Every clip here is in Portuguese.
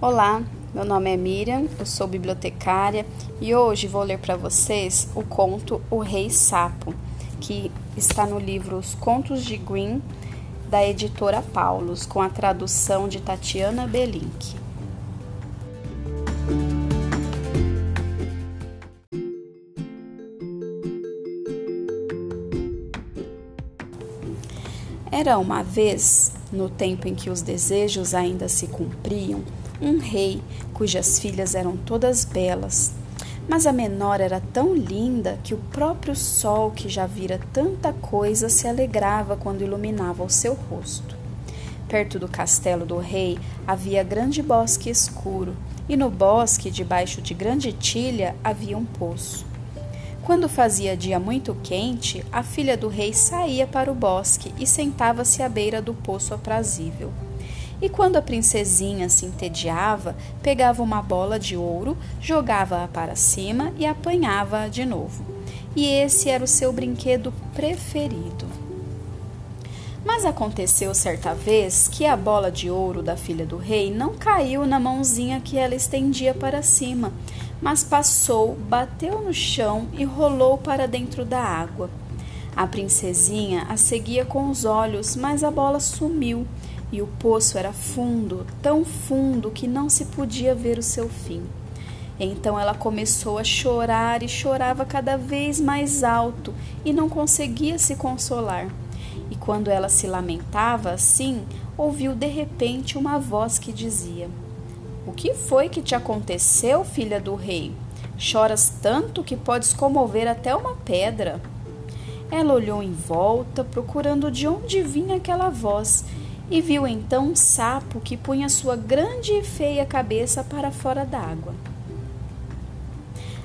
Olá, meu nome é Miriam, eu sou bibliotecária e hoje vou ler para vocês o conto O Rei Sapo, que está no livro Os Contos de Green, da editora Paulus, com a tradução de Tatiana Belink. Era uma vez, no tempo em que os desejos ainda se cumpriam, um rei cujas filhas eram todas belas. Mas a menor era tão linda que o próprio sol, que já vira tanta coisa, se alegrava quando iluminava o seu rosto. Perto do castelo do rei havia grande bosque escuro, e no bosque, debaixo de grande tilha, havia um poço. Quando fazia dia muito quente, a filha do rei saía para o bosque e sentava-se à beira do poço aprazível. E quando a princesinha se entediava, pegava uma bola de ouro, jogava-a para cima e apanhava-a de novo. E esse era o seu brinquedo preferido. Mas aconteceu certa vez que a bola de ouro da filha do rei não caiu na mãozinha que ela estendia para cima, mas passou, bateu no chão e rolou para dentro da água. A princesinha a seguia com os olhos, mas a bola sumiu e o poço era fundo, tão fundo que não se podia ver o seu fim. Então ela começou a chorar e chorava cada vez mais alto e não conseguia se consolar. E quando ela se lamentava assim, ouviu de repente uma voz que dizia: O que foi que te aconteceu, filha do rei? Choras tanto que podes comover até uma pedra. Ela olhou em volta, procurando de onde vinha aquela voz, e viu então um sapo que punha sua grande e feia cabeça para fora d'água.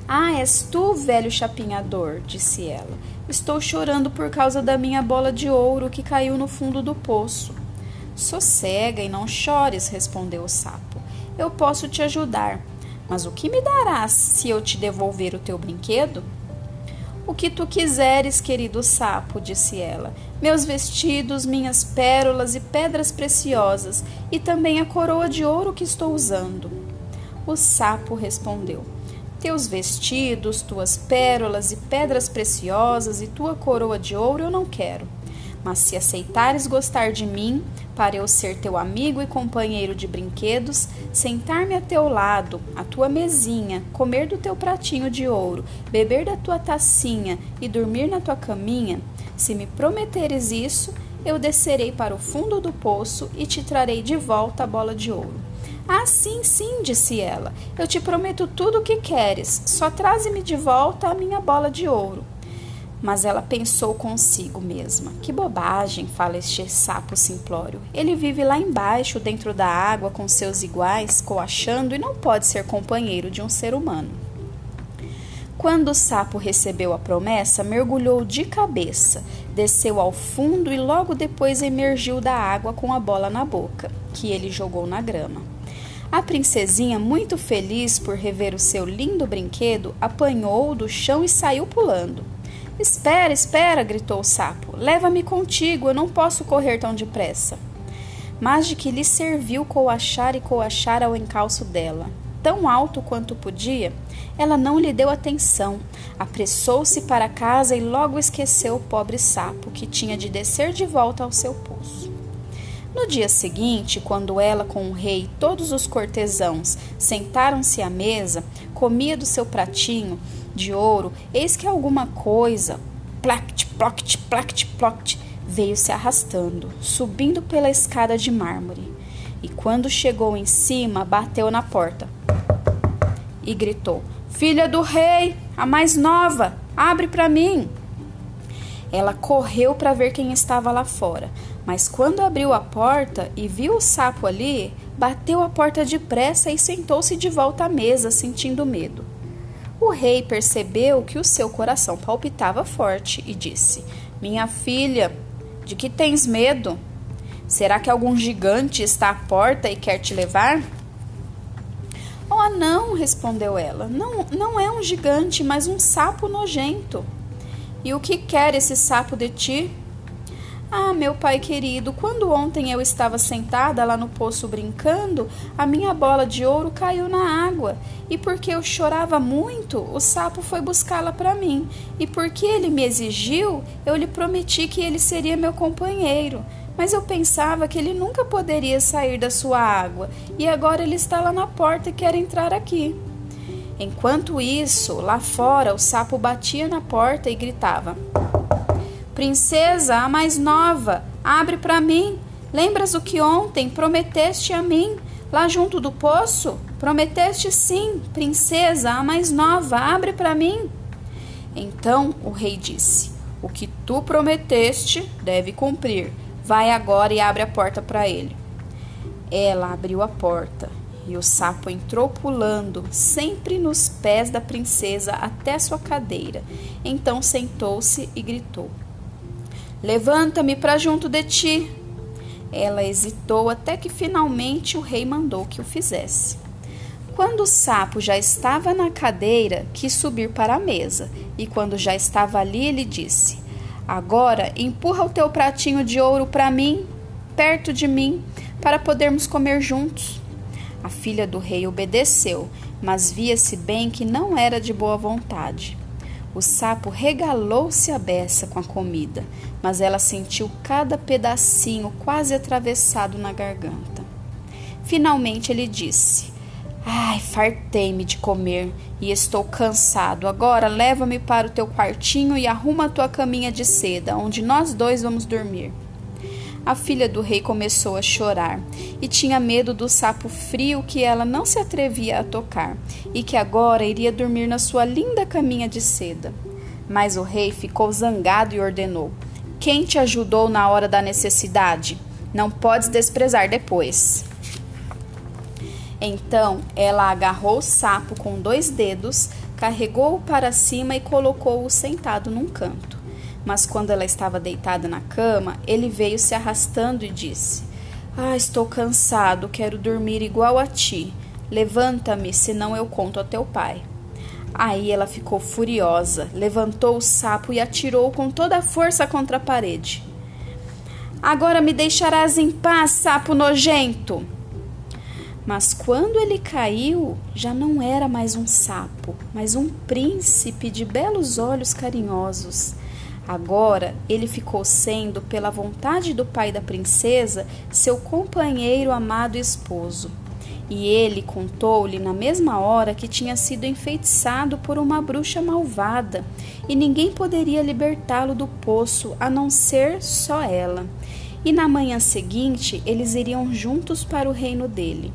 Ah, és tu, velho chapinhador, disse ela. Estou chorando por causa da minha bola de ouro que caiu no fundo do poço. Sossega e não chores, respondeu o sapo. Eu posso te ajudar, mas o que me darás se eu te devolver o teu brinquedo? O que tu quiseres, querido sapo, disse ela. Meus vestidos, minhas pérolas e pedras preciosas, e também a coroa de ouro que estou usando. O sapo respondeu: Teus vestidos, tuas pérolas e pedras preciosas e tua coroa de ouro eu não quero. Mas se aceitares gostar de mim, para eu ser teu amigo e companheiro de brinquedos, sentar-me a teu lado, à tua mesinha, comer do teu pratinho de ouro, beber da tua tacinha e dormir na tua caminha, se me prometeres isso, eu descerei para o fundo do poço e te trarei de volta a bola de ouro. Ah, sim, sim, disse ela. Eu te prometo tudo o que queres, só traze-me de volta a minha bola de ouro. Mas ela pensou consigo mesma: que bobagem, fala este sapo simplório. Ele vive lá embaixo, dentro da água, com seus iguais, coachando e não pode ser companheiro de um ser humano. Quando o sapo recebeu a promessa, mergulhou de cabeça, desceu ao fundo e logo depois emergiu da água com a bola na boca, que ele jogou na grama. A princesinha, muito feliz por rever o seu lindo brinquedo, apanhou-o do chão e saiu pulando. Espera, espera, gritou o sapo. Leva-me contigo, eu não posso correr tão depressa. Mas de que lhe serviu coachar e coachar ao encalço dela? Tão alto quanto podia, ela não lhe deu atenção. Apressou-se para casa e logo esqueceu o pobre sapo, que tinha de descer de volta ao seu poço. No dia seguinte, quando ela com o rei e todos os cortesãos sentaram-se à mesa, comia do seu pratinho de ouro, eis que alguma coisa, plact, ploct, plact, ploct, veio se arrastando, subindo pela escada de mármore. E quando chegou em cima, bateu na porta e gritou: Filha do rei, a mais nova, abre para mim. Ela correu para ver quem estava lá fora, mas quando abriu a porta e viu o sapo ali, bateu a porta depressa e sentou-se de volta à mesa, sentindo medo. O rei percebeu que o seu coração palpitava forte e disse: Minha filha, de que tens medo? Será que algum gigante está à porta e quer te levar? Oh, não, respondeu ela. Não, não é um gigante, mas um sapo nojento. E o que quer esse sapo de ti? Ah, meu pai querido, quando ontem eu estava sentada lá no poço brincando, a minha bola de ouro caiu na água. E porque eu chorava muito, o sapo foi buscá-la para mim. E porque ele me exigiu, eu lhe prometi que ele seria meu companheiro. Mas eu pensava que ele nunca poderia sair da sua água, e agora ele está lá na porta e quer entrar aqui. Enquanto isso, lá fora, o sapo batia na porta e gritava: Princesa, a mais nova, abre para mim. Lembras o que ontem prometeste a mim, lá junto do poço? Prometeste sim, princesa, a mais nova, abre para mim. Então o rei disse: O que tu prometeste deve cumprir. Vai agora e abre a porta para ele. Ela abriu a porta e o sapo entrou pulando, sempre nos pés da princesa até sua cadeira. Então sentou-se e gritou: Levanta-me para junto de ti. Ela hesitou até que finalmente o rei mandou que o fizesse. Quando o sapo já estava na cadeira, quis subir para a mesa, e quando já estava ali, ele disse: Agora empurra o teu pratinho de ouro para mim, perto de mim, para podermos comer juntos. A filha do rei obedeceu, mas via-se bem que não era de boa vontade. O sapo regalou-se a beça com a comida, mas ela sentiu cada pedacinho quase atravessado na garganta. Finalmente ele disse: Ai, fartei-me de comer e estou cansado. Agora leva-me para o teu quartinho e arruma a tua caminha de seda, onde nós dois vamos dormir. A filha do rei começou a chorar e tinha medo do sapo frio que ela não se atrevia a tocar e que agora iria dormir na sua linda caminha de seda. Mas o rei ficou zangado e ordenou: Quem te ajudou na hora da necessidade? Não podes desprezar depois. Então ela agarrou o sapo com dois dedos, carregou-o para cima e colocou-o sentado num canto. Mas quando ela estava deitada na cama, ele veio se arrastando e disse: Ah, estou cansado, quero dormir igual a ti. Levanta-me, senão eu conto a teu pai. Aí ela ficou furiosa, levantou o sapo e atirou com toda a força contra a parede. Agora me deixarás em paz, sapo nojento! Mas quando ele caiu, já não era mais um sapo, mas um príncipe de belos olhos carinhosos. Agora ele ficou sendo, pela vontade do pai da princesa, seu companheiro amado esposo. E ele contou-lhe na mesma hora que tinha sido enfeitiçado por uma bruxa malvada, e ninguém poderia libertá-lo do poço a não ser só ela. E na manhã seguinte eles iriam juntos para o reino dele.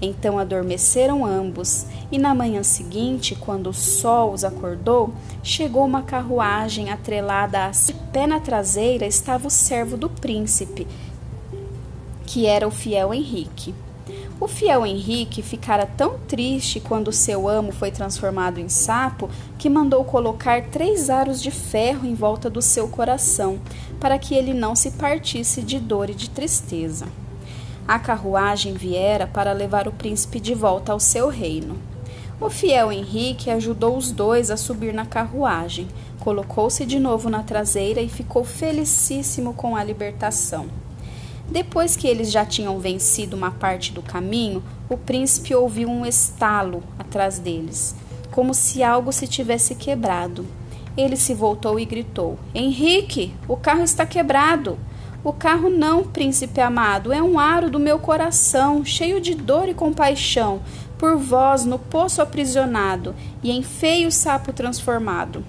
Então adormeceram ambos, e na manhã seguinte, quando o sol os acordou, chegou uma carruagem atrelada a si. Pé na traseira estava o servo do príncipe, que era o fiel Henrique. O fiel Henrique ficara tão triste quando seu amo foi transformado em sapo que mandou colocar três aros de ferro em volta do seu coração, para que ele não se partisse de dor e de tristeza. A carruagem viera para levar o príncipe de volta ao seu reino. O fiel Henrique ajudou os dois a subir na carruagem, colocou-se de novo na traseira e ficou felicíssimo com a libertação. Depois que eles já tinham vencido uma parte do caminho, o príncipe ouviu um estalo atrás deles, como se algo se tivesse quebrado. Ele se voltou e gritou: Henrique, o carro está quebrado. O carro não, príncipe amado, é um aro do meu coração, cheio de dor e compaixão, por vós no poço aprisionado e em feio sapo transformado.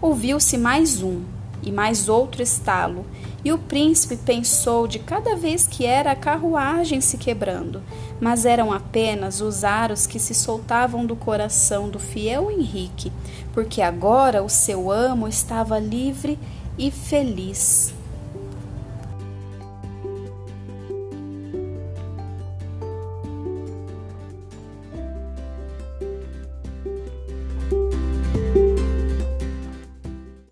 Ouviu-se mais um e mais outro estalo, e o príncipe pensou de cada vez que era a carruagem se quebrando, mas eram apenas os aros que se soltavam do coração do fiel Henrique, porque agora o seu amo estava livre e feliz.